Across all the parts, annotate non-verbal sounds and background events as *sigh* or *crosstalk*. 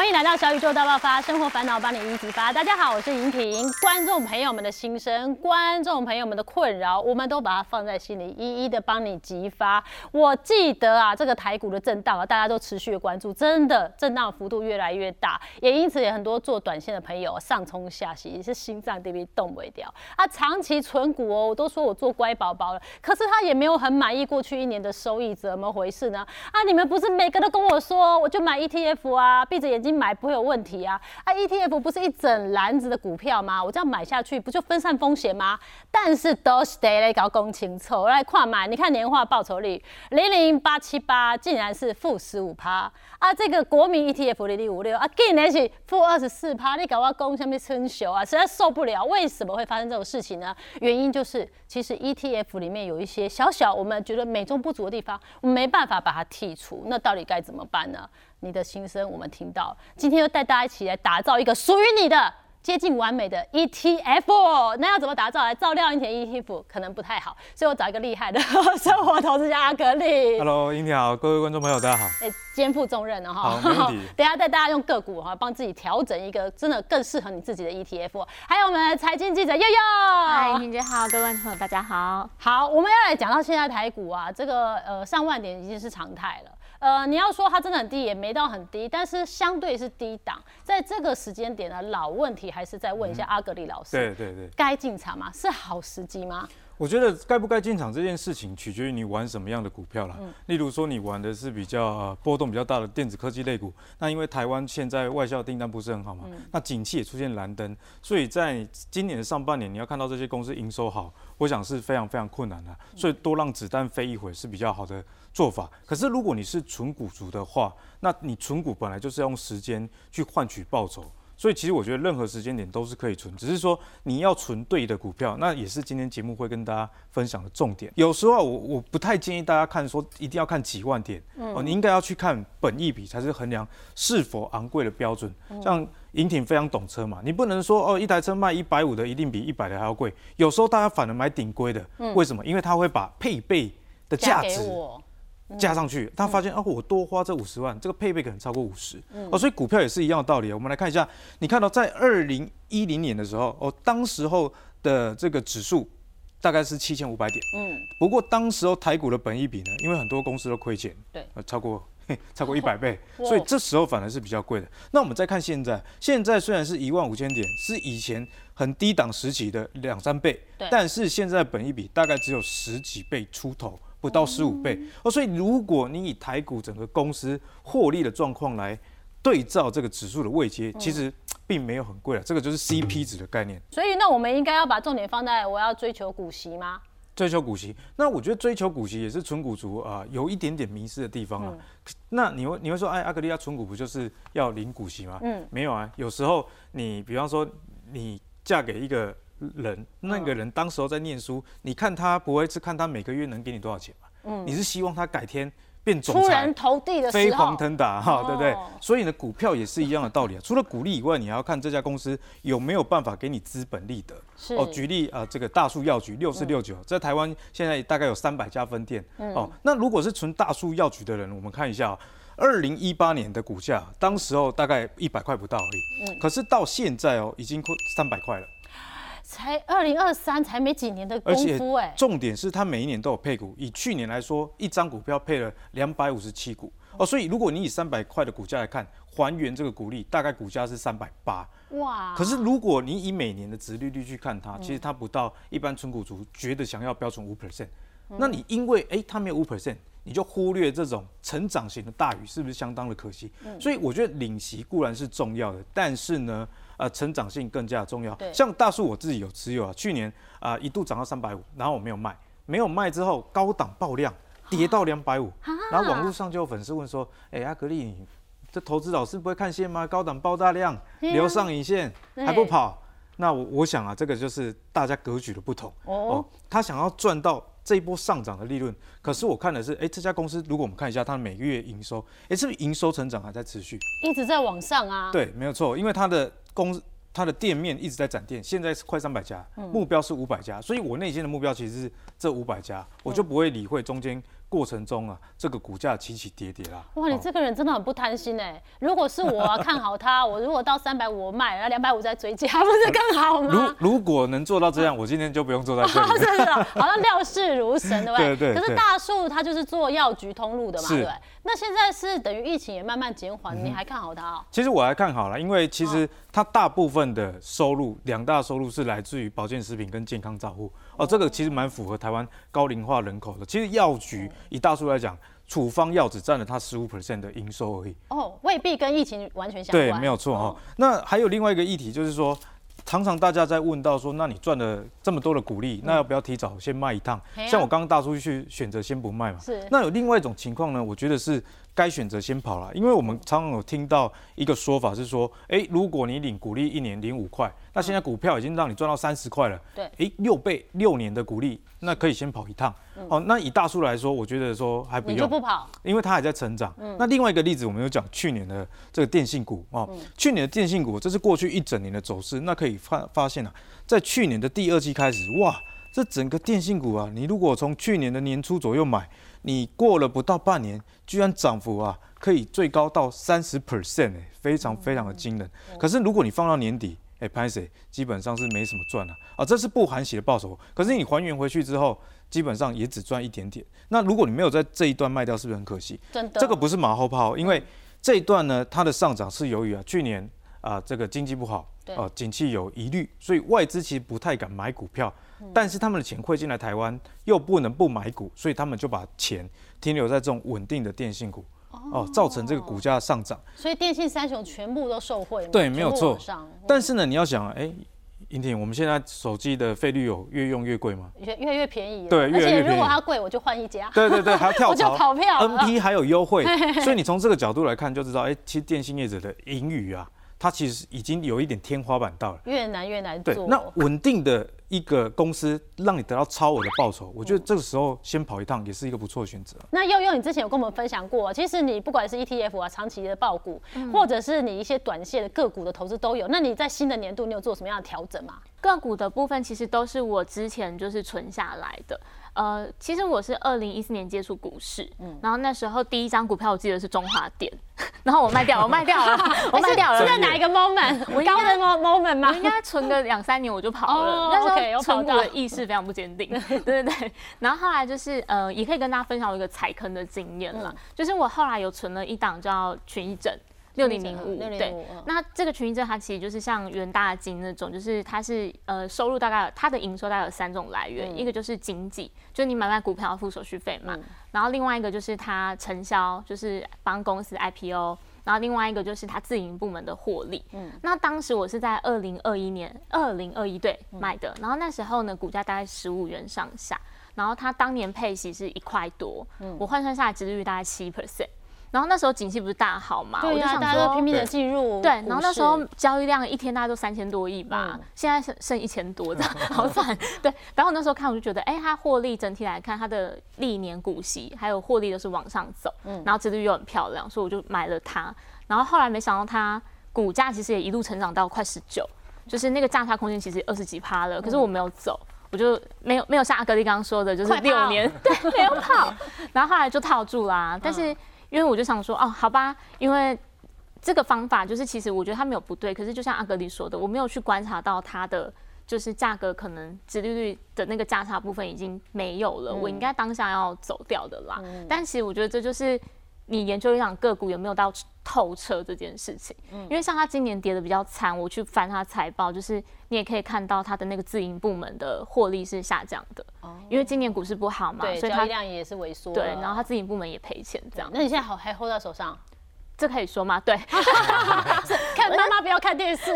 欢迎来到小宇宙大爆发，生活烦恼帮你一激发。大家好，我是莹婷。观众朋友们的心声，观众朋友们的困扰，我们都把它放在心里，一一的帮你激发。我记得啊，这个台股的震荡啊，大家都持续的关注，真的震荡幅度越来越大，也因此也很多做短线的朋友上冲下洗，是心脏这边动不掉。啊，长期存股哦，我都说我做乖宝宝了，可是他也没有很满意过去一年的收益，怎么回事呢？啊，你们不是每个都跟我说，我就买 ETF 啊，闭着眼睛。金买不会有问题啊！啊，ETF 不是一整篮子的股票吗？我这样买下去不就分散风险吗？但是都是得来搞公清凑来跨买，你看年化报酬率零零八七八，竟然是负十五趴啊！这个国民 ETF 零零五六啊，竟然是负二十四趴，你搞我公下面春秀啊，实在受不了！为什么会发生这种事情呢？原因就是其实 ETF 里面有一些小小我们觉得美中不足的地方，我们没办法把它剔除，那到底该怎么办呢？你的心声我们听到，今天又带大家一起来打造一个属于你的接近完美的 ETF。那要怎么打造？来照料一田 ETF 可能不太好，所以我找一个厉害的生活投资家阿格力。Hello，英婷好，各位观众朋友大家好。哎，肩负重任了哈。好，*laughs* 等下带大家用个股哈，帮自己调整一个真的更适合你自己的 ETF。还有我们的财经记者悠悠。嗨，英婷姐好，各位观众朋友大家好。好，我们要来讲到现在台股啊，这个呃上万点已经是常态了。呃，你要说它真的很低，也没到很低，但是相对是低档。在这个时间点呢，老问题还是再问一下阿格里老师，对对对，该进场吗？是好时机吗？我觉得该不该进场这件事情，取决于你玩什么样的股票了。例如说，你玩的是比较呃波动比较大的电子科技类股，那因为台湾现在外销订单不是很好嘛，那景气也出现蓝灯，所以在今年的上半年，你要看到这些公司营收好，我想是非常非常困难的。所以多让子弹飞一会是比较好的做法。可是如果你是纯股族的话，那你纯股本来就是要用时间去换取报酬。所以其实我觉得任何时间点都是可以存，只是说你要存对的股票，那也是今天节目会跟大家分享的重点。有时候我我不太建议大家看说一定要看几万点哦，你应该要去看本益比才是衡量是否昂贵的标准。像银挺非常懂车嘛，你不能说哦一台车卖一百五的一定比一百的还要贵。有时候大家反而买顶规的，为什么？因为他会把配备的价值。加上去，他发现哦，我多花这五十万，这个配备可能超过五十。哦，所以股票也是一样的道理。我们来看一下，你看到在二零一零年的时候，哦，当时候的这个指数大概是七千五百点，嗯，不过当时候台股的本益比呢，因为很多公司都亏钱，对，超过 *laughs* 超过一百倍，*laughs* 所以这时候反而是比较贵的。那我们再看现在，现在虽然是一万五千点，是以前很低档时期的两三倍，但是现在本益比大概只有十几倍出头。不到十五倍哦，所以如果你以台股整个公司获利的状况来对照这个指数的位阶，其实并没有很贵啊。这个就是 CP 值的概念。所以那我们应该要把重点放在我要追求股息吗？追求股息，那我觉得追求股息也是纯股族啊，有一点点迷失的地方啊。那你会你会说，哎，阿格利亚纯股不就是要领股息吗？嗯，没有啊。有时候你比方说你嫁给一个。人那个人当时候在念书，你看他不会是看他每个月能给你多少钱嘛？嗯，你是希望他改天变总裁，出人头地的飞黄腾达哈，对不对？所以呢，股票也是一样的道理啊。*laughs* 除了鼓励以外，你还要看这家公司有没有办法给你资本利得。哦，举例啊，这个大树药局六四六九，在台湾现在大概有三百家分店。哦，那如果是纯大树药局的人，我们看一下，二零一八年的股价，当时候大概一百块不到而已。嗯，可是到现在哦，已经三百块了。才二零二三，才没几年的功夫哎。重点是它每一年都有配股，以去年来说，一张股票配了两百五十七股哦。所以如果你以三百块的股价来看，还原这个股利，大概股价是三百八哇。可是如果你以每年的值利率去看它，其实它不到一般纯股族觉得想要标准五 percent。那你因为哎它没有五 percent，你就忽略这种成长型的大鱼，是不是相当的可惜？所以我觉得领息固然是重要的，但是呢。呃，成长性更加重要。像大树我自己有持有啊，去年啊一度涨到三百五，然后我没有卖，没有卖之后高档爆量，跌到两百五，然后网络上就有粉丝问说，哎，阿格力，你这投资老师不会看线吗？高档爆大量，留上影线还不跑？那我我想啊，这个就是大家格局的不同哦。他想要赚到这一波上涨的利润，可是我看的是，哎，这家公司如果我们看一下它每个月营收，哎，是不是营收成长还在持续？一直在往上啊。对，没有错，因为它的公它的店面一直在展店，现在是快三百家，目标是五百家，所以我内心的目标其实是这五百家，我就不会理会中间过程中啊，这个股价起起跌跌啦。哇，你这个人真的很不贪心哎！如果是我看好它，*laughs* 我如果到三百五卖，然后两百五再追加，*laughs* 不是更好吗？如如果能做到这样，我今天就不用坐在这里。*laughs* 真的，好像料事如神，对不对？对对。可是大树它就是做药局通路的嘛，对。那现在是等于疫情也慢慢减缓，你还看好它哦？其实我还看好了，因为其实它大部分的收入，两大收入是来自于保健食品跟健康照护。哦，这个其实蛮符合台湾高龄化人口的。其实药局。以大数来讲，处方药只占了它十五 percent 的营收而已。哦，未必跟疫情完全相关。对，没有错哈。那还有另外一个议题，就是说，常常大家在问到说，那你赚了这么多的股利，那要不要提早先卖一趟？像我刚刚大叔去选择先不卖嘛。是。那有另外一种情况呢？我觉得是。该选择先跑了，因为我们常常有听到一个说法是说，哎，如果你领股利一年领五块，那现在股票已经让你赚到三十块了，对，哎，六倍六年的股利，那可以先跑一趟。哦，那以大叔来说，我觉得说还不用，你就不跑，因为它还在成长。那另外一个例子，我们有讲去年的这个电信股哦，去年的电信股，这是过去一整年的走势，那可以发发现啊，在去年的第二季开始，哇，这整个电信股啊，你如果从去年的年初左右买。你过了不到半年，居然涨幅啊可以最高到三十 percent 哎，非常非常的惊人。可是如果你放到年底，哎，拍谁基本上是没什么赚了啊，这是不含息的报酬。可是你还原回去之后，基本上也只赚一点点。那如果你没有在这一段卖掉，是不是很可惜？真的，这个不是马后炮，因为这一段呢，它的上涨是由于啊去年啊这个经济不好，啊景气有疑虑，所以外资其实不太敢买股票。但是他们的钱汇进来台湾，又不能不买股，所以他们就把钱停留在这种稳定的电信股，哦，造成这个股价上涨。所以电信三雄全部都受惠，对，没有错。但是呢，你要想，哎，英婷，我们现在手机的费率有越用越贵吗？越越越便宜。对，而且如果它贵，我就换一家。对对对，还要 *laughs* 跳槽，我就跑票。NP 还有优惠，*laughs* 所以你从这个角度来看，就知道，哎，其实电信业者的盈余啊。它其实已经有一点天花板到了，越难越难做。对，那稳定的一个公司让你得到超额的报酬，我觉得这个时候先跑一趟也是一个不错的选择。那悠悠，你之前有跟我们分享过，其实你不管是 ETF 啊，长期的报股，或者是你一些短线的个股的投资都有。那你在新的年度，你有做什么样的调整吗？个股的部分其实都是我之前就是存下来的。呃，其实我是二零一四年接触股市，嗯，然后那时候第一张股票我记得是中华电，*laughs* 然后我卖掉，*laughs* 我卖掉了，*laughs* 我卖掉了。是在哪一个 moment？我高的 moment 吗？我应该存个两三年我就跑了。那时候存股的意识非常不坚定，对对对。然后后来就是呃，也可以跟大家分享我一个踩坑的经验了，就是我后来有存了一档叫群益证。六零零五，对，那这个群益证它其实就是像元大金那种，就是它是呃收入大概它的营收大概有三种来源，一个就是经济，就是你买卖股票要付手续费嘛，然后另外一个就是它承销，就是帮公司 IPO，然后另外一个就是它自营部门的获利。嗯，那当时我是在二零二一年二零二一对买的，然后那时候呢股价大概十五元上下，然后它当年配息是一块多，我换算下来值率大概七 percent。然后那时候景气不是大好嘛，我就想大家都拼命的进入。对，然后那时候交易量一天大概都三千多亿吧，现在剩剩一千多这样，*laughs* 好惨。对，然后那时候看我就觉得，哎，它获利整体来看，它的历年股息还有获利都是往上走，嗯，然后值率又很漂亮，所以我就买了它。然后后来没想到它股价其实也一路成长到快十九，就是那个价差空间其实二十几趴了。可是我没有走，我就没有没有像阿格力刚刚说的，就是六年对没有跑，然后后来就套住啦，但是。因为我就想说，哦，好吧，因为这个方法就是，其实我觉得它没有不对，可是就像阿格里说的，我没有去观察到它的就是价格可能直利率的那个价差部分已经没有了，我应该当下要走掉的啦。但其实我觉得这就是你研究一档个股有没有到透彻这件事情。因为像它今年跌的比较惨，我去翻它财报，就是你也可以看到它的那个自营部门的获利是下降的。哦因为今年股市不好嘛，所以它量也是萎缩。对，然后它自营部门也赔钱，这样。那你现在好还 hold 在手上？这可以说吗？对，*laughs* 看妈妈不要看电视。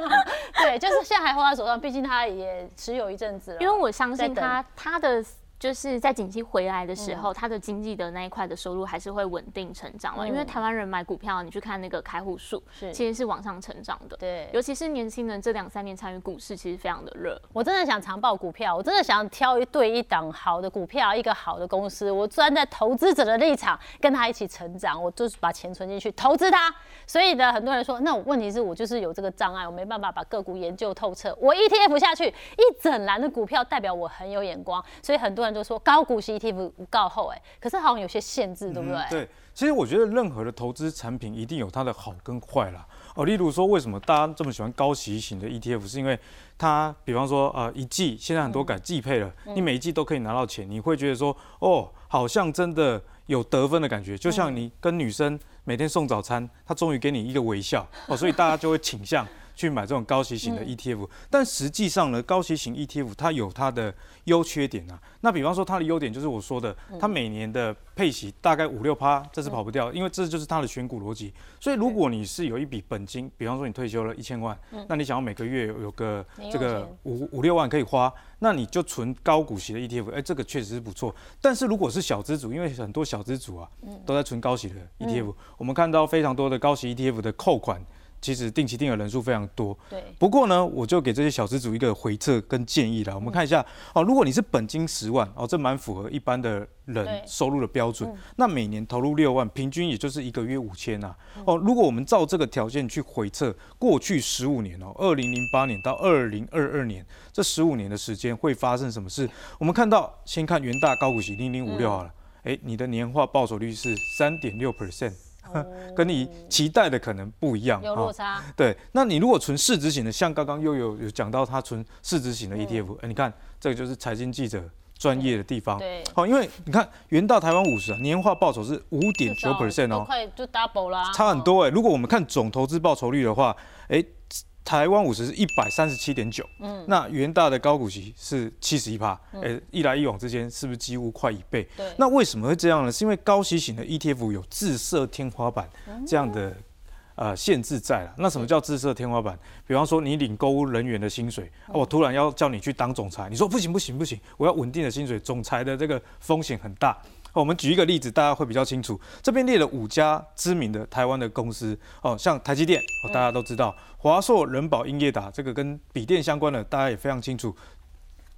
*laughs* 对，就是现在还 hold 在手上，毕竟他也持有一阵子了。因为我相信他，他的。就是在景气回来的时候，它的经济的那一块的收入还是会稳定成长了。因为台湾人买股票，你去看那个开户数，是其实是往上成长的。对，尤其是年轻人这两三年参与股市，其实非常的热。我真的想长报股票，我真的想挑一对一档好的股票，一个好的公司，我站在投资者的立场，跟他一起成长，我就是把钱存进去投资它。所以呢，很多人说，那问题是我就是有这个障碍，我没办法把个股研究透彻。我 ETF 下去一整篮的股票，代表我很有眼光，所以很多人。段就说高股息 ETF 不告后，哎，可是好像有些限制，对不对？对，其实我觉得任何的投资产品一定有它的好跟坏啦。哦，例如说为什么大家这么喜欢高息型的 ETF，是因为它，比方说呃一季，现在很多改季配了，你每一季都可以拿到钱，你会觉得说哦，好像真的有得分的感觉，就像你跟女生每天送早餐，她终于给你一个微笑哦，所以大家就会倾向。去买这种高息型的 ETF，但实际上呢，高息型 ETF 它有它的优缺点啊。那比方说它的优点就是我说的，它每年的配息大概五六趴，这是跑不掉，因为这就是它的选股逻辑。所以如果你是有一笔本金，比方说你退休了一千万，那你想要每个月有个这个五五六万可以花，那你就存高股息的 ETF，哎，这个确实是不错。但是如果是小资主，因为很多小资主啊，都在存高息的 ETF，我们看到非常多的高息 ETF 的扣款。其实定期定额人数非常多，对。不过呢，我就给这些小资主一个回测跟建议啦。我们看一下哦，如果你是本金十万哦，这蛮符合一般的人收入的标准。那每年投入六万，平均也就是一个月五千呐。哦，如果我们照这个条件去回测过去十五年哦，二零零八年到二零二二年这十五年的时间会发生什么事？我们看到，先看元大高股息零零五六好了，哎，你的年化报酬率是三点六 percent。跟你期待的可能不一样，有落差。对，那你如果存市值型的，像刚刚又有有讲到他存市值型的 ETF，哎，你看这个就是财经记者专业的地方。对，好，因为你看元大台湾五十啊，年化报酬是五点九 percent 哦，快就 double 啦，差很多哎。如果我们看总投资报酬率的话，哎。台湾五十是一百三十七点九，嗯，那元大的高股息是七十一趴，哎，一来一往之间是不是几乎快一倍？对，那为什么会这样呢？是因为高息型的 ETF 有自设天花板这样的呃限制在了。那什么叫自设天花板？比方说你领购物人员的薪水，啊我突然要叫你去当总裁，你说不行不行不行，我要稳定的薪水，总裁的这个风险很大。我们举一个例子，大家会比较清楚。这边列了五家知名的台湾的公司，哦，像台积电，哦大家都知道；华硕、人保、英业达，这个跟笔电相关的，大家也非常清楚。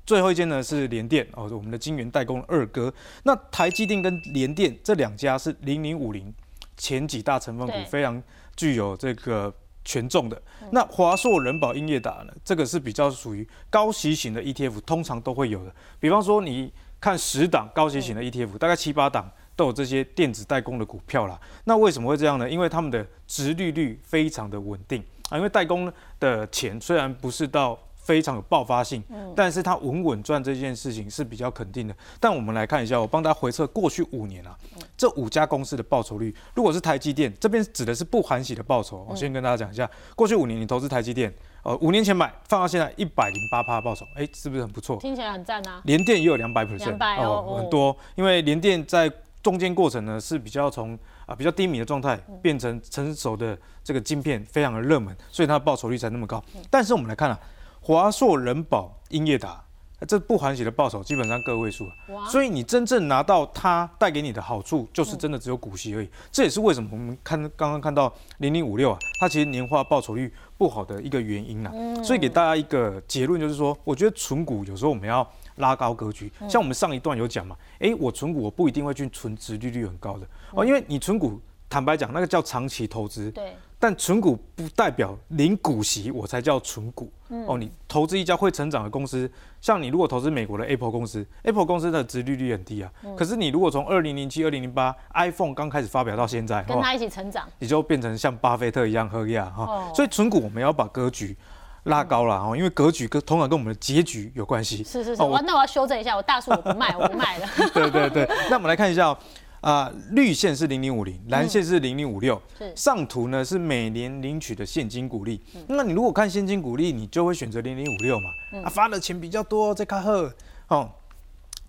最后一间呢是联电，哦，我们的晶圆代工二哥。那台积电跟联电这两家是零零五零前几大成分股，非常具有这个权重的。那华硕、人保、英业达呢，这个是比较属于高息型的 ETF，通常都会有的。比方说你。看十档高息型的 ETF，大概七八档都有这些电子代工的股票啦。那为什么会这样呢？因为他们的值利率非常的稳定啊。因为代工的钱虽然不是到非常有爆发性，但是它稳稳赚这件事情是比较肯定的。但我们来看一下，我帮大家回测过去五年啊，这五家公司的报酬率。如果是台积电，这边指的是不含息的报酬。我先跟大家讲一下，过去五年你投资台积电。呃，五年前买，放到现在一百零八趴报酬，哎，是不是很不错？听起来很赞啊！联电也有两百 percent，哦，很多。因为联电在中间过程呢是比较从啊比较低迷的状态变成成熟的这个晶片，非常的热门，所以它的报酬率才那么高。但是我们来看啊，华硕、人保、英业达。这不含息的报酬基本上个位数所以你真正拿到它带给你的好处，就是真的只有股息而已。这也是为什么我们看刚刚看到零零五六啊，它其实年化报酬率不好的一个原因啊。所以给大家一个结论，就是说，我觉得存股有时候我们要拉高格局。像我们上一段有讲嘛，诶，我存股我不一定会去存值利率很高的哦，因为你存股。坦白讲，那个叫长期投资。对。但存股不代表零股息，我才叫存股。哦，你投资一家会成长的公司，像你如果投资美国的 Apple 公司，Apple 公司的殖利率很低啊。可是你如果从二零零七、二零零八 iPhone 刚开始发表到现在，跟他一起成长，你就变成像巴菲特一样喝呀哈。所以存股我们要把格局拉高了哦，因为格局跟通常跟我们的结局有关系。是是是。哦，那我要修正一下，我大树我不卖，我不卖了。*laughs* 对对对。那我们来看一下。啊，绿线是零零五零，蓝线是零零五六。上图呢是每年领取的现金股利。那你如果看现金股利，你就会选择零零五六嘛。啊，发的钱比较多，再看赫哦。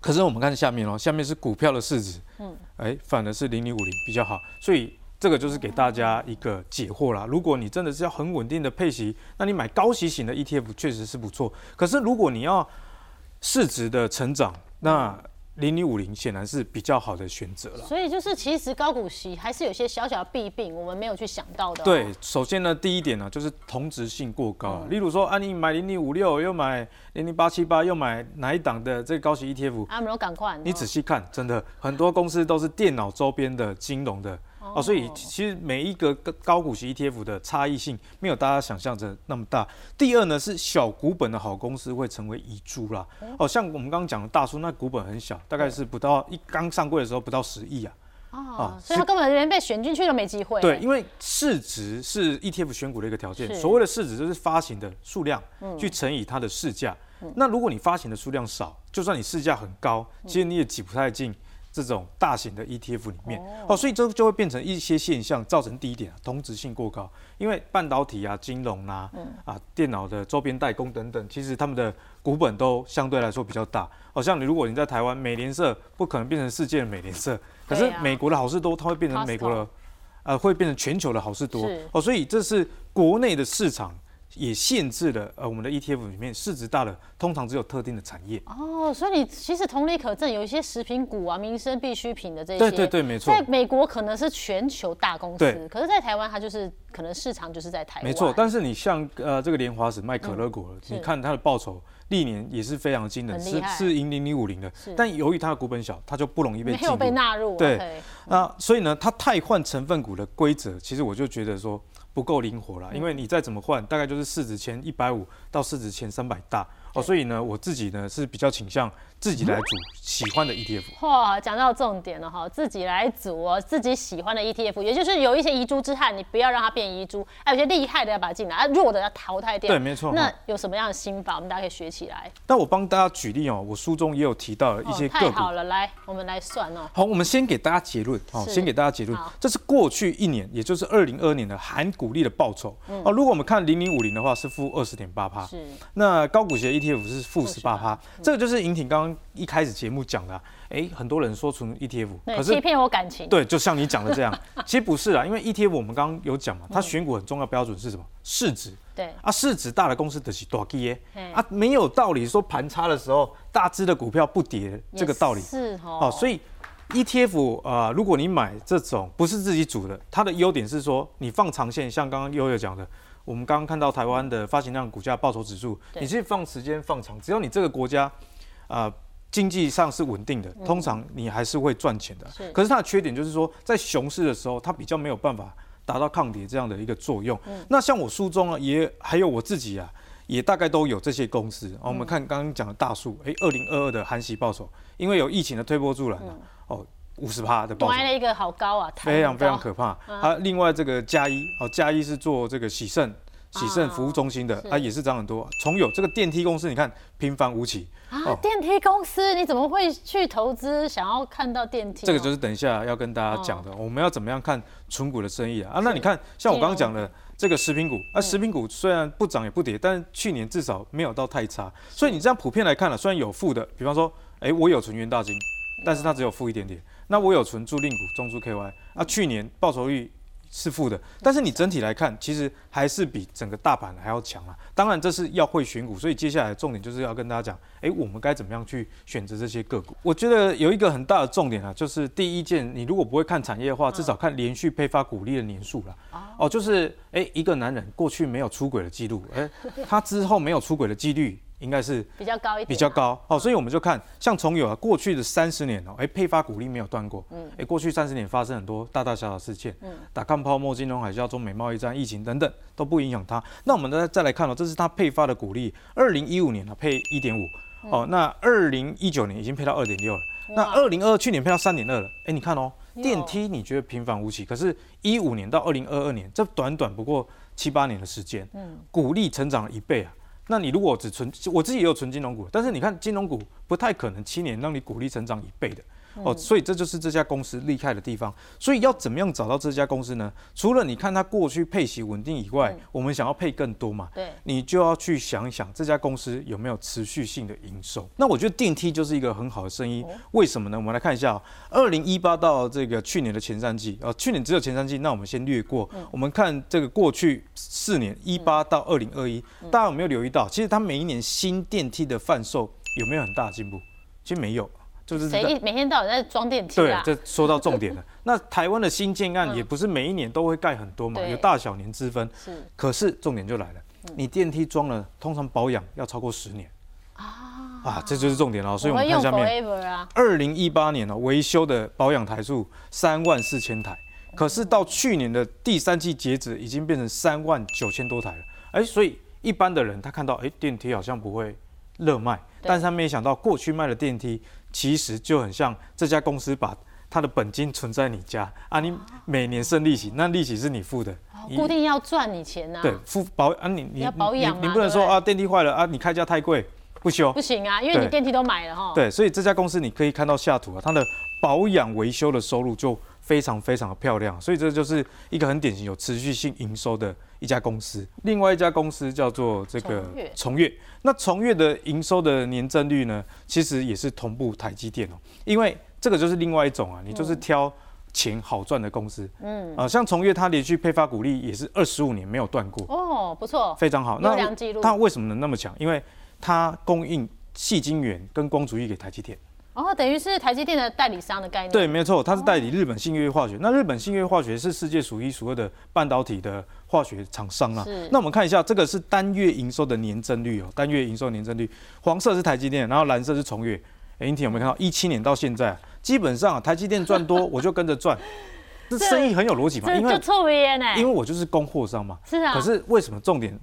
可是我们看下面哦，下面是股票的市值。嗯。哎，反而是零零五零比较好。所以这个就是给大家一个解惑啦。如果你真的是要很稳定的配息，那你买高息型的 ETF 确实是不错。可是如果你要市值的成长，那零零五零显然是比较好的选择了，所以就是其实高股息还是有些小小的弊病，我们没有去想到的。对，首先呢，第一点呢就是同质性过高。例如说，啊，你买零零五六，又买零零八七八，又买哪一档的这个高息 ETF？啊，没有赶快。你仔细看，真的很多公司都是电脑周边的金融的哦，所以其实每一个高高股息 ETF 的差异性没有大家想象着那么大。第二呢是小股本的好公司会成为遗珠啦。哦，像我们刚刚讲的大叔，那股本很小，大概是不到一刚上柜的时候不到十亿啊。哦，所以他根本连被选进去都没机会。对，因为市值是 ETF 选股的一个条件。所谓的市值就是发行的数量去乘以它的市价。那如果你发行的数量少，就算你市价很高，其实你也挤不太进这种大型的 ETF 里面。哦，所以这就会变成一些现象，造成第一点啊，同质性过高。因为半导体啊、金融啊、啊电脑的周边代工等等，其实他们的股本都相对来说比较大。好、像你如果你在台湾，美联社不可能变成世界的美联社，可是美国的好事多，它会变成美国的呃，会变成全球的好事多哦，所以这是国内的市场也限制了呃我们的 ETF 里面市值大的，通常只有特定的产业。哦，所以你其实同理可证，有一些食品股啊、民生必需品的这些，对对对，没错在，美国可能是全球大公司对，可是，在台湾它就是可能市场就是在台湾，没错。但是你像呃这个莲花石卖可乐果了，你看它的报酬历年也是非常惊人，是是赢零零五零的，但由于它的股本小，它就不容易被没有。被纳入，对那所以呢，它汰换成分股的规则，其实我就觉得说不够灵活了，因为你再怎么换，大概就是市值前一百五到市值前三百大哦，所以呢，我自己呢是比较倾向自己来组喜欢的 E ETF。哇，讲到重点了哈，自己来组哦，自己喜欢的 ETF，也就是有一些遗珠之憾，你不要让它变遗珠，啊，有些厉害的要把它进来，啊，弱的要淘汰掉。对没错那有什么样的心法，我们大家可以学起来？那我帮大家举例哦，我书中也有提到一些哦、个股。太好了，来，我们来算哦。好，我们先给大家结论，好，是先给大家结论，这是过去一年，也就是二零二二年的含股利的报酬。哦，如果我们看零零五零的话，是负二十点八趴，嗯是，那高股息的 ETF 是负十八趴18%，这个就是尹挺刚刚一开始节目讲的啊，哎，很多人说存 ETF，可是欺骗我感情。对，就像你讲的这样，*laughs* 其实不是啦，因为 ETF 我们刚刚有讲嘛，嗯它选股很重要标准是什么？市值。对，啊，市值大的公司得是多基耶嘿，啊，没有道理说盘差的时候大只的股票不跌这个道理。是哦。哦，所以 ETF 啊、呃，如果你买这种不是自己组的，它的优点是说你放长线，像刚刚悠悠讲的，我们刚刚看到台湾的发行量股价报酬指数，你是放时间放长，只要你这个国家啊、呃经济上是稳定的，通常你还是会赚钱的。嗯可是它的缺点就是说，在熊市的时候，它比较没有办法达到抗跌这样的一个作用。嗯那像我书中啊，也还有我自己啊。也大概都有这些公司哦。我嗯们看刚刚讲的大数，哎，二零二二的韩系报酬，因为有疫情的推波助澜啊，哦，五十趴的报酬歪，了一个好高啊，非常非常可。可怕。啊，另外这个加一哦，加一是做这个喜盛喜盛服务中心的，是啊也是涨很多。重有这个电梯公司，你看平凡无奇，啊哦，电梯公司你怎么会去投资？想要看到电梯哦？这个就是等一下要跟大家讲的，我们要怎么样看纯股的生意啊？啊，那你看像我刚刚讲的这个食品股，啊，食品股虽然不涨也不跌，但是去年至少没有到太差，所以你这样普遍来看了，虽然有负的，比方说，哎，我有存元大金，但是它只有负一点点，那我有存租赁股中租 KY，啊，去年报酬率。是负的，但是你整体来看，其实还是比整个大盘还要强啊。当然，这是要会选股，所以接下来重点就是要跟大家讲，诶，我们该怎么样去选择这些个股？我觉得有一个很大的重点啊，就是第一件，你如果不会看产业的话，至少看连续配发股利的年数啦。哦，就是诶，一个男人过去没有出轨的记录，诶，他之后没有出轨的几率应该是比较高一点，比较。高。哦，所以我们就看像从有啊过去的三十年哦，哎配发股利没有断过，嗯，哎过去三十年发生很多大大小小事件，嗯，打抗泡沫、金融海啸、中美贸易战、疫情等等都不影响它。那我们再再来看哦，这是它配发的股利，二零一五年啊配一点五，哦，那二零一九年已经配到二点六了，那二零二去年配到三点二了，哎你看哦，电梯你觉得平凡无奇，可是一五年到二零二二年这短短不过七八年的时间，嗯，股利成长了一倍啊。那你如果只存，我自己也有存金融股，但是你看金融股不太可能七年让你股利成长一倍的。哦，所以这就是这家公司厉害的地方。所以要怎么样找到这家公司呢？除了你看它过去配息稳定以外，我们想要配更多嘛，对，你就要去想一想这家公司有没有持续性的营收。那我觉得电梯就是一个很好的生意，为什么呢？我们来看一下、哦，二零一八到这个去年的前三季，呃，去年只有前三季，那我们先略过。我们看这个过去四年，一八到二零二一，大家有没有留意到？其实它每一年新电梯的贩售有没有很大的进步？其实没有，就是在谁一每天到晚在装电梯对啊，？这说到重点了。*laughs* 那台湾的新建案也不是每一年都会盖很多嘛，对有大小年之分。是可是重点就来了，你电梯装了，通常保养要超过十年啊，这就是重点了。所以我们看下面二零一八年呢，维修的保养台数三万四千台，可是到去年的第三季截止，已经变成三万九千多台了。哎，所以一般的人他看到，哎，电梯好像不会热卖，但是他没想到过去卖的电梯，其实就很像这家公司把他的本金存在你家啊，你每年剩利息，那利息是你付的，固定要赚你钱呐。对，付保啊，你你要保养你不能说啊，电梯坏了啊，你开价太贵不修，不行啊，因为你电梯都买了哈。对，所以这家公司你可以看到下图啊，它的保养维修的收入就。非常非常的漂亮，所以这就是一个很典型有持续性营收的一家公司。另外一家公司叫做这个崇越，那崇越的营收的年增率呢，其实也是同步台积电哦。因为这个就是另外一种啊，你就是挑钱好赚的公司。嗯，啊，像崇越它连续配发股利也是二十五年没有断过。哦，不错，非常好。那它为什么能那么强？因为它供应细晶圆跟光主义给台积电。哦，等于是台积电的代理商的概念。对，没错，它是代理日本信越化学。那日本信越化学是世界数一数二的半导体的化学厂商啊。那我们看一下，这个是单月营收的年增率哦，单月营收年增率，黄色是台积电，然后蓝色是崇越。哎，英婷有没有看到？一七年到现在，基本上台积电赚多，我就跟着赚。*laughs* 这生意很有逻辑嘛？因为因为我就是供货商嘛。是啊。可是为什么重点？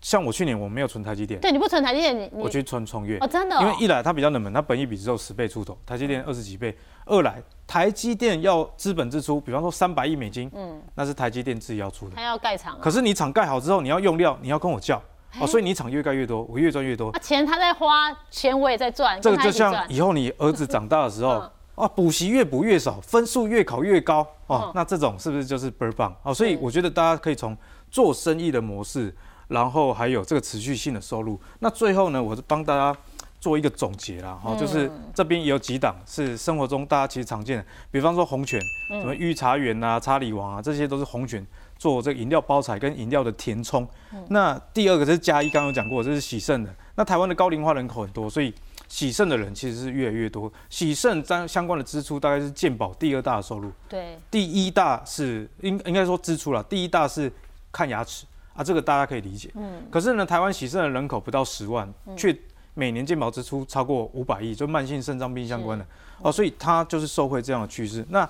像我去年我没有存台积电，对，你不存台积电，你我去存创越哦，真的，因为一来它比较冷门，它本益比只有十倍出头，台积电二十几倍；二来台积电要资本支出，比方说三百亿美金，嗯，那是台积电自己要出的，它要盖厂，可是你厂盖好之后，你要用料，你要跟我叫，哦，所以你厂越盖越多，我越赚越多，钱他在花，钱我也在赚，这个就像以后你儿子长大的时候，啊，*laughs* 补习越补越少，分数越考越高，哦，那这种是不是就是倍儿棒？哦，所以我觉得大家可以从做生意的模式。然后还有这个持续性的收入。那最后呢，我是帮大家做一个总结啦，哈，就是这边也有几档是生活中大家其实常见的，比方说红泉，什么御茶园啊、查理王啊，这些都是红泉做这个饮料包材跟饮料的填充。那第二个是嘉一，刚刚有讲过，这是喜盛的。那台湾的高龄化人口很多，所以喜盛的人其实是越来越多。喜盛相相关的支出大概是健保第二大的收入，对，第一大是应应该说支出了，第一大是看牙齿。啊，这个大家可以理解。嗯，可是呢，台湾喜肾的人口不到十万，却每年健保支出超过五百亿，就慢性肾脏病相关的哦，所以它就是受惠这样的趋势。那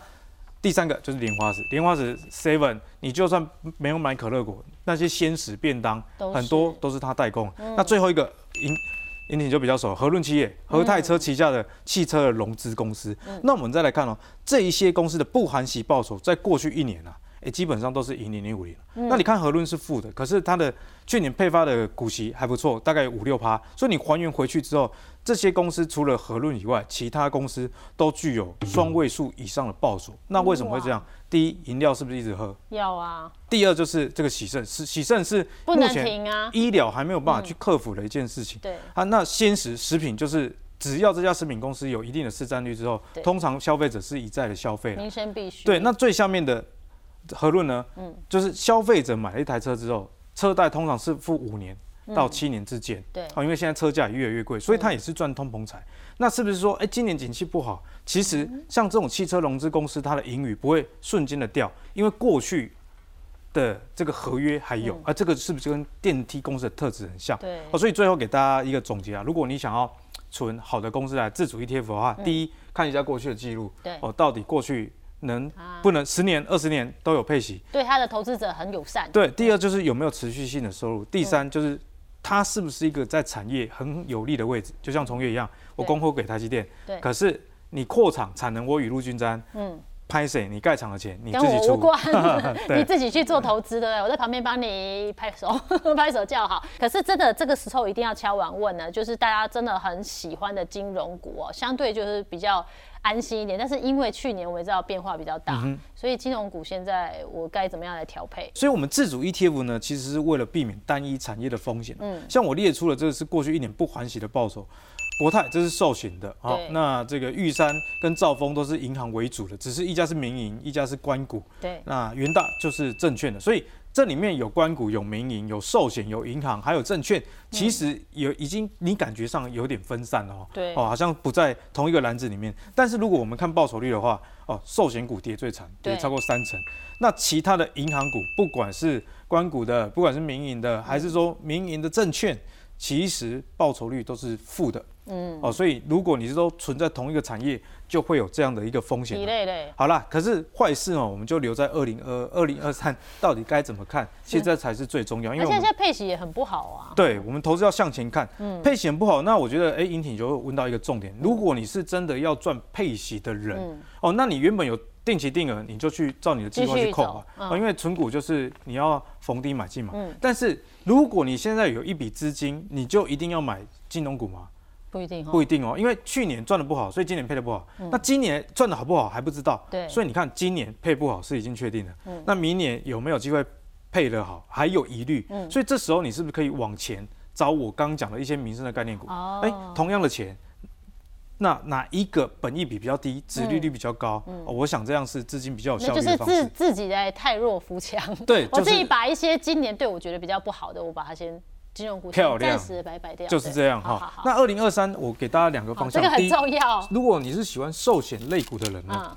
第三个就是莲花石，莲花石 Seven，你就算没有买可乐果，那些鲜食便当很多都是它代工。那最后一个引引你就比较熟，和润企业，和泰车旗下的汽车的融资公司。那我们再来看哦，这一些公司的不含息报酬，在过去一年啊。哎，基本上都是盈零零五零。那你看和润是负的，可是它的去年配发的股息还不错，大概五六趴。所以你还原回去之后，这些公司除了和润以外，其他公司都具有双位数以上的报酬。那为什么会这样？第一，饮料是不是一直喝？要啊。第二就是这个喜盛，是喜盛是目前医疗还没有办法去克服的一件事情。对啊，那鲜食食品就是只要这家食品公司有一定的市占率之后，通常消费者是一再的消费民生必须。对，那最下面的。何论呢？嗯，就是消费者买了一台车之后，车贷通常是付五年到七年之间。对，哦，因为现在车价也越来越贵，所以它也是赚通膨财。那是不是说，哎，今年景气不好？其实像这种汽车融资公司，它的盈余不会瞬间的掉，因为过去的这个合约还有。啊，这个是不是跟电梯公司的特质很像？对。哦，所以最后给大家一个总结啊，如果你想要存好的公司来自主 ETF 的话，第一看一下过去的记录。对。哦，到底过去。能不能十年、二十年都有配息？对他的投资者很友善。对，第二就是有没有持续性的收入，第三就是它是不是一个在产业很有利的位置，就像崇越一样，我供货给台积电。对。可是你扩厂产能，我雨露均沾。嗯。拍谁？你盖厂的钱你自己出。无关。*laughs* *laughs* 你自己去做投资，对不对？我在旁边帮你拍手，*laughs* 拍手叫好。可是真的这个时候一定要敲完问呢，就是大家真的很喜欢的金融股哦，相对就是比较。安心一点，但是因为去年我们也知道变化比较大，所以金融股现在我该怎么样来调配？所以，我们自主 ETF 呢，其实是为了避免单一产业的风险。嗯，像我列出了这个是过去一年不还息的报酬，国泰这是寿险的啊，那这个玉山跟兆丰都是银行为主的，只是一家是民营，一家是官股。对，那元大就是证券的，所以。这里面有关股、有民营、有寿险、有银行，还有证券，其实有已经你感觉上有点分散了哦。对哦，好像不在同一个篮子里面。但是如果我们看报酬率的话，哦，寿险股跌最惨，跌超过三成。那其他的银行股，不管是关股的，不管是民营的，还是说民营的证券，其实报酬率都是负的。嗯哦，所以如果你是都存在同一个产业，就会有这样的一个风险好啦，可是坏事哦，我们就留在二零二二零二三，*laughs* 到底该怎么看？现在才是最重要，因为现在配息也很不好啊。对我们投资要向前看，嗯配息很不好，那我觉得，哎，尹挺就会问到一个重点，如果你是真的要赚配息的人，嗯哦，那你原本有定期定额，你就去照你的计划去扣走嘛，嗯哦，因为存股就是你要逢低买进嘛，嗯但是如果你现在有一笔资金，你就一定要买金融股吗？不一定哈。不一定哦，因为去年赚的不好，所以今年配的不好。那今年赚的好不好还不知道。嗯对嗯所以你看今年配不好是已经确定了。那明年有没有机会配得好，还有疑虑。嗯所以这时候你是不是可以往前找我刚刚讲的一些民生的概念股？哦哎、同样的钱。那哪一个本益比比较低，殖利率比较高？哦我想这样是资金比较有效率的方式。自己在太弱扶强。对，我就是自己把一些今年对我觉得比较不好的，我把它先金融股漂亮暂时摆摆掉。就是这样哈。那二零二三，我给大家两个方向。这个很重要。如果你是喜欢寿险类股的人呢，嗯，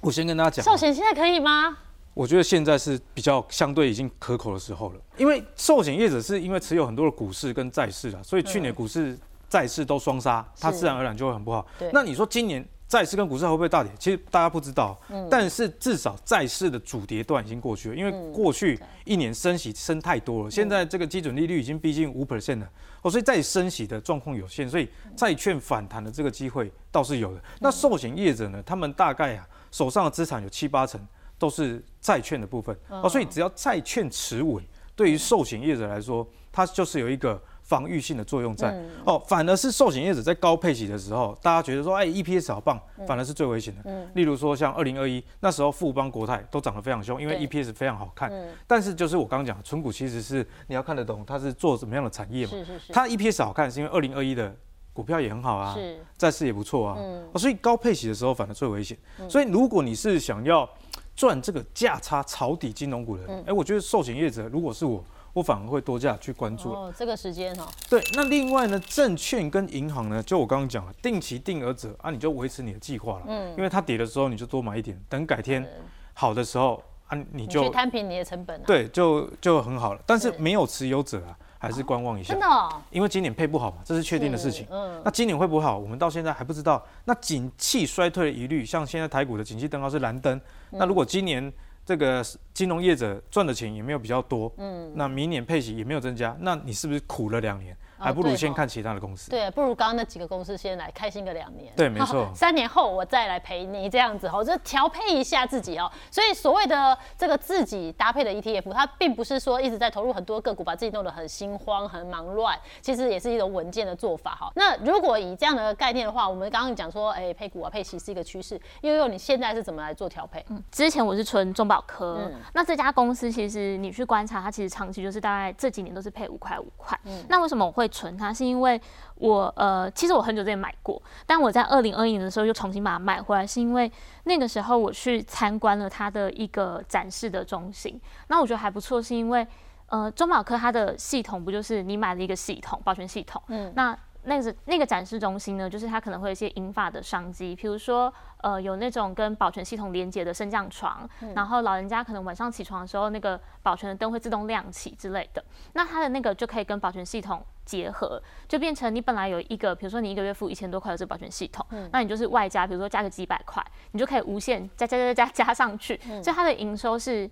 我先跟大家讲啊，寿险现在可以吗？我觉得现在是比较相对已经可口的时候了，因为寿险业者是因为持有很多的股市跟债市啊，所以去年股市、债市都双杀，它自然而然就会很不好。那你说今年债市跟股市还会不会大跌？其实大家不知道，嗯但是至少债市的主跌段已经过去了，因为过去一年升息升太多了，现在这个基准利率已经逼近五 percent 了，哦，所以再升息的状况有限，所以债券反弹的这个机会倒是有的。那寿险业者呢，他们大概啊手上的资产有七八成。都是债券的部分哦，所以只要债券持稳，对于寿险业者来说，它就是有一个防御性的作用在。哦。反而是寿险业者在高配息的时候，大家觉得说，哎，EPS 好棒，反而是最危险的。例如说像二零二一那时候，富邦国泰都涨得非常凶，因为 EPS 非常好看。但是就是我刚刚讲的，纯股其实是你要看得懂它是做什么样的产业嘛。是是是，它 EPS 好看是因为二零二一的股票也很好啊，是债市也不错啊，所以高配息的时候反而最危险。所以如果你是想要赚这个价差抄底金融股的人，哎、嗯我觉得寿险业者如果是我，我反而会多加去关注。哦，这个时间哈，对，那另外呢，证券跟银行呢，就我刚刚讲了，定期定额者啊，你就维持你的计划了，嗯因为它跌的时候你就多买一点，等改天好的时候啊，你你就摊平你的成本啊。对，就就很好了。但是是没有持有者啊，还是观望一下真，的哦，因为今年配不好嘛，这是确定的事情。嗯，那今年会不会好？我们到现在还不知道。那景气衰退的疑虑，像现在台股的景气灯号是蓝灯。嗯那如果今年这个金融业者赚的钱也没有比较多，嗯，那明年配息也没有增加，那你是不是苦了两年？哦还不如先看其他的公司。对，不如刚刚那几个公司先来开心个两年。对没错三年后我再来陪你这样子哦，就调配一下自己哦。所以所谓的这个自己搭配的 ETF，它并不是说一直在投入很多个股，把自己弄得很心慌、很忙乱，其实也是一种稳健的做法哈。那如果以这样的概念的话，我们刚刚讲说，哎，配股啊、配息是一个趋势。悠悠，你现在是怎么来做调配？嗯之前我是存中保科，嗯那这家公司其实你去观察，它其实长期就是大概这几年都是配五块五块。嗯那为什么我会存它？是因为我呃，其实我很久之前买过，但我在二零二一年的时候又重新把它买回来，是因为那个时候我去参观了它的一个展示的中心，那我觉得还不错，是因为呃，中保科它的系统不就是你买了一个系统保全系统，嗯那那个那个展示中心呢，就是它可能会有一些银发的商机，比如说呃有那种跟保全系统连接的升降床，然后老人家可能晚上起床的时候，那个保全的灯会自动亮起之类的。那它的那个就可以跟保全系统结合，就变成你本来有一个，比如说你一个月付一千多块的这个保全系统，那你就是外加，比如说加个几百块，你就可以无限加加加加加上去，所以它的营收是。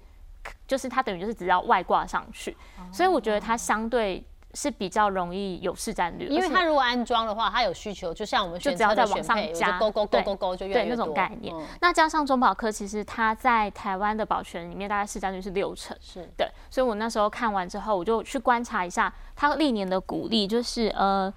就是它等于就是只要外挂上去，所以我觉得它相对是比较容易有市占率，因为它如果安装的话，它有需求，就像我们选就只要车的再往上加勾勾勾对勾勾就越来对那种概念。嗯。那加上中保科，其实它在台湾的保全里面大概市占率是六成，是。对，所以我那时候看完之后，我就去观察一下它历年的股利，就是呃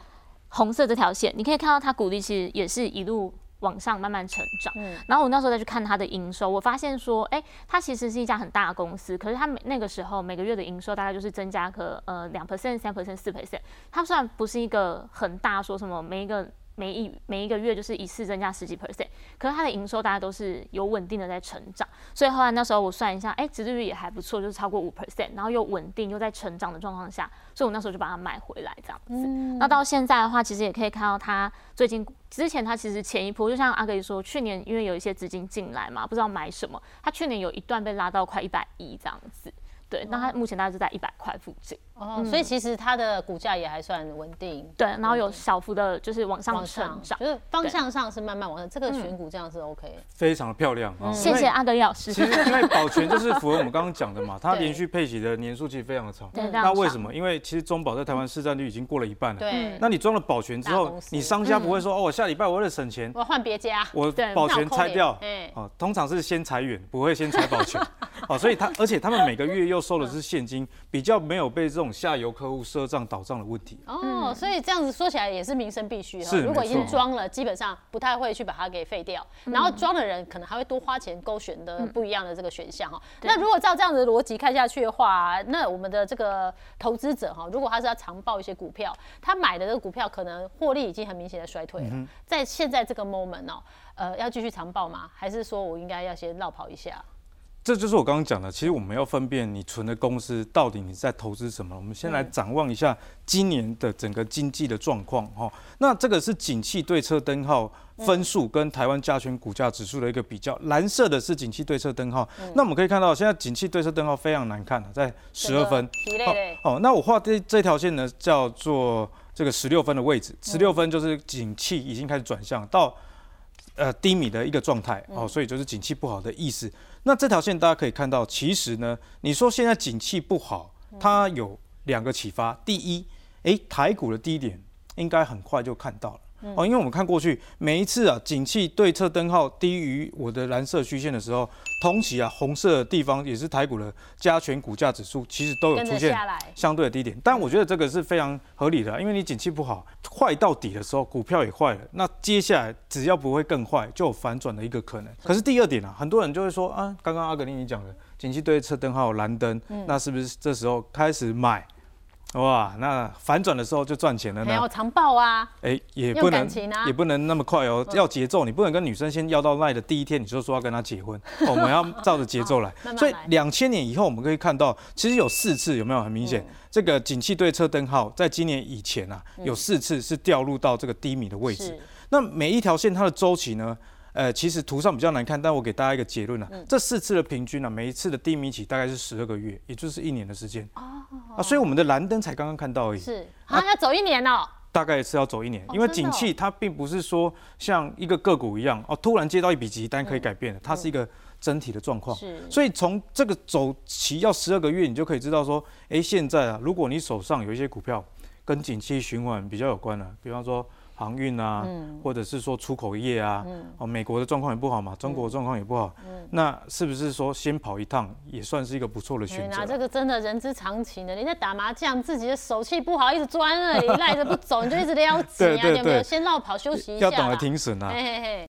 红色这条线，你可以看到它股利其实也是一路往上慢慢成长。嗯然后我那时候再去看它的营收，我发现说，哎、它其实是一家很大的公司，可是它每那个时候每个月的营收大概就是增加个呃两 percent、三 percent、四 percent。它虽然不是一个很大，说什么每一个每一每一个月就是一次增加十几 percent，可是它的营收大家都是有稳定的在成长。所以后来那时候我算一下，哎、殖利率也还不错，就是超过五 percent，然后又稳定又在成长的状况下，所以我那时候就把它买回来这样子。那到现在的话，其实也可以看到它最近之前它其实前一波，就像阿格里说，去年因为有一些资金进来嘛，不知道买什么，它去年有一段被拉到快一百亿这样子。对，那它目前大概是在一百块附近。哦，所以其实它的股价也还算稳定。对，然后有小幅的，就是往上往成长。就是方向上是慢慢往上，这个选股这样是 OK。非常的漂亮啊！谢谢阿德老师。其实因为保全就是符合我们刚刚讲的嘛，*laughs* 它对连续配息的年数其实非常的长。那为什么？因为其实中保在台湾市占率已经过了一半了。对，那你装了保全之后你商家不会说哦，我下礼拜我为了省钱，我要换别家。我保全拆掉哎，哦，通常是先裁员，不会先裁保全。*laughs* 哦，所以他而且他们每个月又收的是现金，比较没有被这种下游客户赊账倒账的问题。哦，所以这样子说起来也是民生必须哈。是如果已经装了，基本上不太会去把它给废掉，然后装的人可能还会多花钱勾选的不一样的这个选项哈。那如果照这样子的逻辑看下去的话，那我们的这个投资者哈，如果他是要长报一些股票，他买的这个股票可能获利已经很明显的衰退了，在现在这个 moment 哦，呃，要继续长报吗？还是说我应该要先绕跑一下？这就是我刚刚讲的，其实我们要分辨你存的公司到底你在投资什么。我们先来展望一下今年的整个经济的状况哈。那这个是景气对策灯号分数跟台湾加权股价指数的一个比较，蓝色的是景气对策灯号。那我们可以看到，现在景气对策灯号非常难看了，在十二分。疲累嘞。哦，那我画这这条线呢，叫做这个十六分的位置，十六分就是景气已经开始转向到呃低迷的一个状态哦，所以就是景气不好的意思。那这条线大家可以看到，其实呢，你说现在景气不好，它有两个启发。第一，诶，台股的低点应该很快就看到了。哦，因为我们看过去每一次啊，景气对策灯号低于我的蓝色虚线的时候，同期啊红色的地方也是台股的加权股价指数，其实都有出现相对的低点，但我觉得这个是非常合理的啊，因为你景气不好，坏到底的时候，股票也坏了，那接下来只要不会更坏，就有反转的一个可能。可是第二点啊，很多人就会说啊，刚刚阿格丽你讲的景气对策灯号蓝灯，嗯那是不是这时候开始买？哇，那反转的时候就赚钱了呢没有？长报啊，哎、也不能、啊也不能那么快哦，要节奏，你不能跟女生先要到赖的第一天你就说要跟她结婚，*laughs* 哦我们要照着节奏来慢慢。所以来两千年以后，我们可以看到，其实有四次有没有很明显？嗯这个景气对策灯号在今年以前啊，有四次是掉入到这个低迷的位置是。那每一条线它的周期呢？呃，其实图上比较难看，但我给大家一个结论啊，嗯这四次的平均啊，每一次的低迷期大概是十二个月，也就是一年的时间。啊，所以我们的蓝灯才刚刚看到而已。是，啊，要走一年哦。大概是要走一年，因为景气它并不是说像一个个股一样哦，突然接到一笔急单可以改变的，它是一个整体的状况。是所以从这个走期要十二个月，你就可以知道说，诶，现在啊，如果你手上有一些股票跟景气循环比较有关的，比方说航运啊，或者是说出口业啊，哦，美国的状况也不好嘛，中国的状况也不好，那是不是说先跑一趟也算是一个不错的选择那，？这个真的人之常情的。你在打麻将，自己的手气不好，一直钻那里赖着不走，你就一直撩紧啊，*laughs* 对对有没有？先绕跑休息一下。要懂得停损啊。嘿嘿嘿。